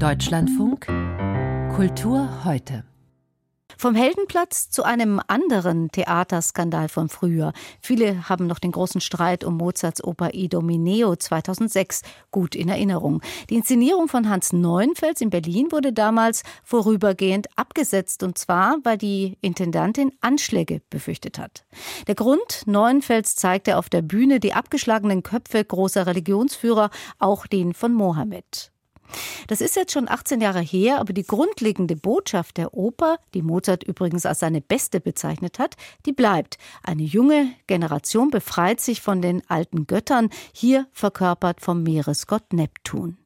Deutschlandfunk Kultur heute. Vom Heldenplatz zu einem anderen Theaterskandal von früher. Viele haben noch den großen Streit um Mozarts Oper Idomeneo 2006 gut in Erinnerung. Die Inszenierung von Hans Neuenfels in Berlin wurde damals vorübergehend abgesetzt und zwar, weil die Intendantin Anschläge befürchtet hat. Der Grund, Neuenfels zeigte auf der Bühne die abgeschlagenen Köpfe großer Religionsführer, auch den von Mohammed. Das ist jetzt schon 18 Jahre her, aber die grundlegende Botschaft der Oper, die Mozart übrigens als seine beste bezeichnet hat, die bleibt. Eine junge Generation befreit sich von den alten Göttern, hier verkörpert vom Meeresgott Neptun.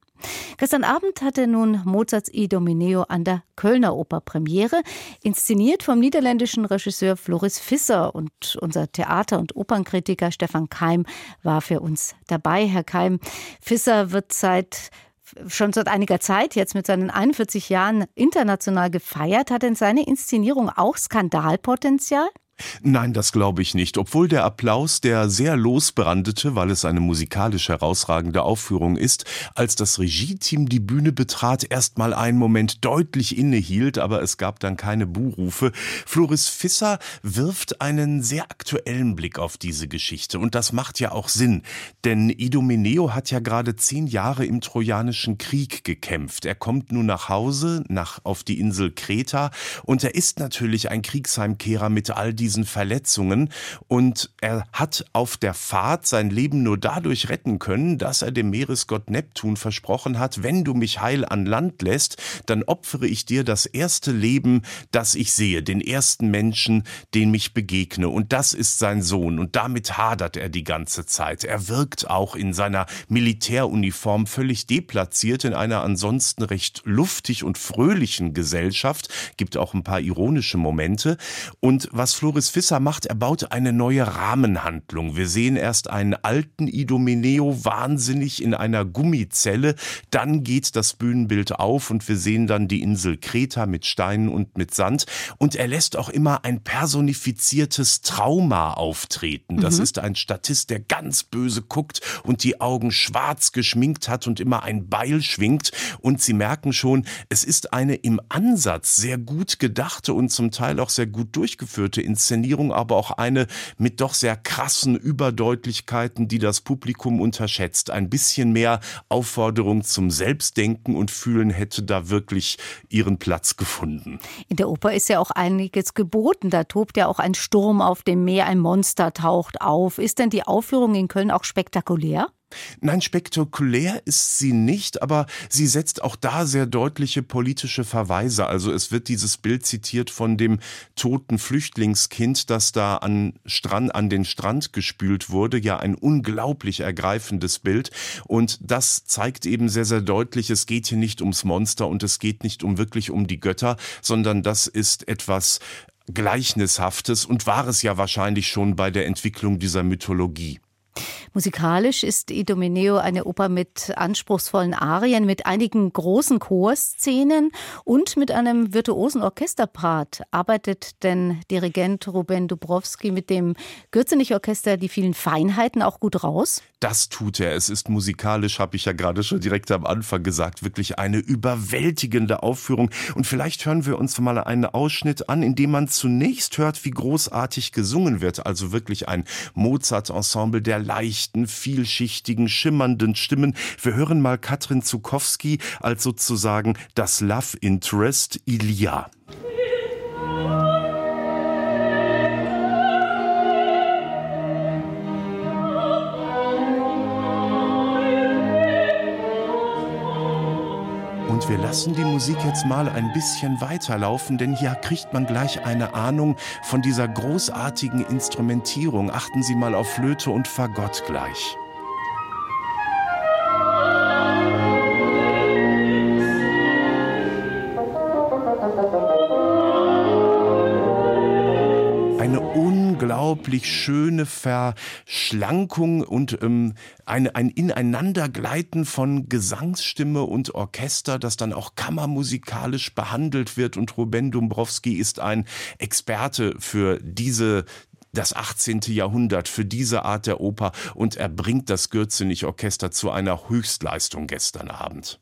Gestern Abend hatte nun Mozarts Idomeneo an der Kölner Oper Premiere, inszeniert vom niederländischen Regisseur Floris Visser und unser Theater- und Opernkritiker Stefan Keim war für uns dabei. Herr Keim, Visser wird seit schon seit einiger Zeit jetzt mit seinen 41 Jahren international gefeiert. Hat denn seine Inszenierung auch Skandalpotenzial? Nein, das glaube ich nicht. Obwohl der Applaus, der sehr losbrandete, weil es eine musikalisch herausragende Aufführung ist, als das Regie-Team die Bühne betrat, erst mal einen Moment deutlich innehielt, aber es gab dann keine Buhrufe. Floris Fisser wirft einen sehr aktuellen Blick auf diese Geschichte. Und das macht ja auch Sinn. Denn Idomeneo hat ja gerade zehn Jahre im Trojanischen Krieg gekämpft. Er kommt nun nach Hause, nach, auf die Insel Kreta. Und er ist natürlich ein Kriegsheimkehrer mit all diesen diesen Verletzungen. Und er hat auf der Fahrt sein Leben nur dadurch retten können, dass er dem Meeresgott Neptun versprochen hat, wenn du mich heil an Land lässt, dann opfere ich dir das erste Leben, das ich sehe, den ersten Menschen, den mich begegne. Und das ist sein Sohn. Und damit hadert er die ganze Zeit. Er wirkt auch in seiner Militäruniform völlig deplatziert in einer ansonsten recht luftig und fröhlichen Gesellschaft, gibt auch ein paar ironische Momente. Und was Florian Floris Fisser macht, er baut eine neue Rahmenhandlung. Wir sehen erst einen alten Idomeneo wahnsinnig in einer Gummizelle, dann geht das Bühnenbild auf und wir sehen dann die Insel Kreta mit Steinen und mit Sand und er lässt auch immer ein personifiziertes Trauma auftreten. Das mhm. ist ein Statist, der ganz böse guckt und die Augen schwarz geschminkt hat und immer ein Beil schwingt und Sie merken schon, es ist eine im Ansatz sehr gut gedachte und zum Teil auch sehr gut durchgeführte Inszenierung Inszenierung, aber auch eine mit doch sehr krassen Überdeutlichkeiten, die das Publikum unterschätzt. Ein bisschen mehr Aufforderung zum Selbstdenken und Fühlen hätte da wirklich ihren Platz gefunden. In der Oper ist ja auch einiges geboten. Da tobt ja auch ein Sturm auf dem Meer, ein Monster taucht auf. Ist denn die Aufführung in Köln auch spektakulär? Nein, spektakulär ist sie nicht, aber sie setzt auch da sehr deutliche politische Verweise. Also es wird dieses Bild zitiert von dem toten Flüchtlingskind, das da an, Strand, an den Strand gespült wurde. Ja, ein unglaublich ergreifendes Bild. Und das zeigt eben sehr, sehr deutlich, es geht hier nicht ums Monster und es geht nicht um wirklich um die Götter, sondern das ist etwas Gleichnishaftes und war es ja wahrscheinlich schon bei der Entwicklung dieser Mythologie. Musikalisch ist Idomeneo eine Oper mit anspruchsvollen Arien, mit einigen großen Chorszenen und mit einem virtuosen Orchesterpart. Arbeitet denn Dirigent Ruben Dubrowski mit dem Gürzenich-Orchester die vielen Feinheiten auch gut raus? Das tut er. Es ist musikalisch, habe ich ja gerade schon direkt am Anfang gesagt, wirklich eine überwältigende Aufführung. Und vielleicht hören wir uns mal einen Ausschnitt an, in dem man zunächst hört, wie großartig gesungen wird. Also wirklich ein Mozart-Ensemble der leichten, vielschichtigen, schimmernden Stimmen. Wir hören mal Katrin Zukowski als sozusagen das Love Interest Ilia. Lassen die Musik jetzt mal ein bisschen weiterlaufen, denn hier kriegt man gleich eine Ahnung von dieser großartigen Instrumentierung. Achten Sie mal auf Flöte und Fagott gleich. Unglaublich schöne Verschlankung und ähm, eine, ein Ineinandergleiten von Gesangsstimme und Orchester, das dann auch kammermusikalisch behandelt wird. Und Ruben Dombrowski ist ein Experte für diese das 18. Jahrhundert für diese Art der Oper und er bringt das Gürzenich-Orchester zu einer Höchstleistung gestern Abend.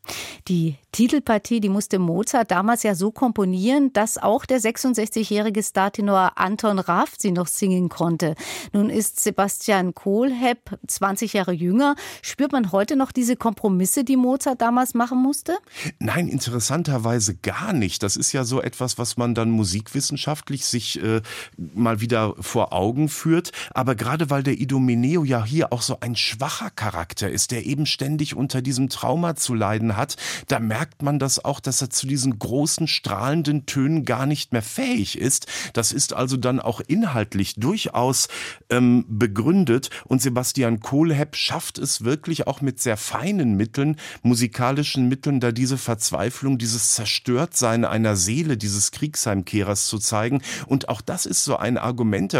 Die Titelpartie, die musste Mozart damals ja so komponieren, dass auch der 66-jährige Startenor Anton Raff sie noch singen konnte. Nun ist Sebastian Kohlhepp 20 Jahre jünger. Spürt man heute noch diese Kompromisse, die Mozart damals machen musste? Nein, interessanterweise gar nicht. Das ist ja so etwas, was man dann musikwissenschaftlich sich äh, mal wieder vor Augen führt. Aber gerade weil der Idomeneo ja hier auch so ein schwacher Charakter ist, der eben ständig unter diesem Trauma zu leiden hat, da merkt man das auch, dass er zu diesen großen strahlenden Tönen gar nicht mehr fähig ist. Das ist also dann auch inhaltlich durchaus ähm, begründet. Und Sebastian Kohlhepp schafft es wirklich auch mit sehr feinen Mitteln, musikalischen Mitteln, da diese Verzweiflung, dieses Zerstörtsein einer Seele dieses Kriegsheimkehrers zu zeigen. Und auch das ist so ein Argument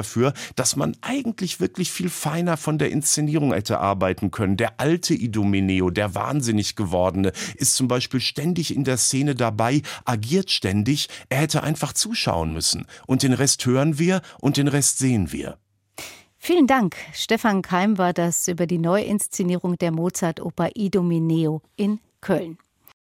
dass man eigentlich wirklich viel feiner von der Inszenierung hätte arbeiten können. Der alte Idomeneo, der wahnsinnig gewordene, ist zum Beispiel ständig in der Szene dabei, agiert ständig. Er hätte einfach zuschauen müssen. Und den Rest hören wir und den Rest sehen wir. Vielen Dank. Stefan Keim war das über die Neuinszenierung der Mozart-Oper Idomeneo in Köln.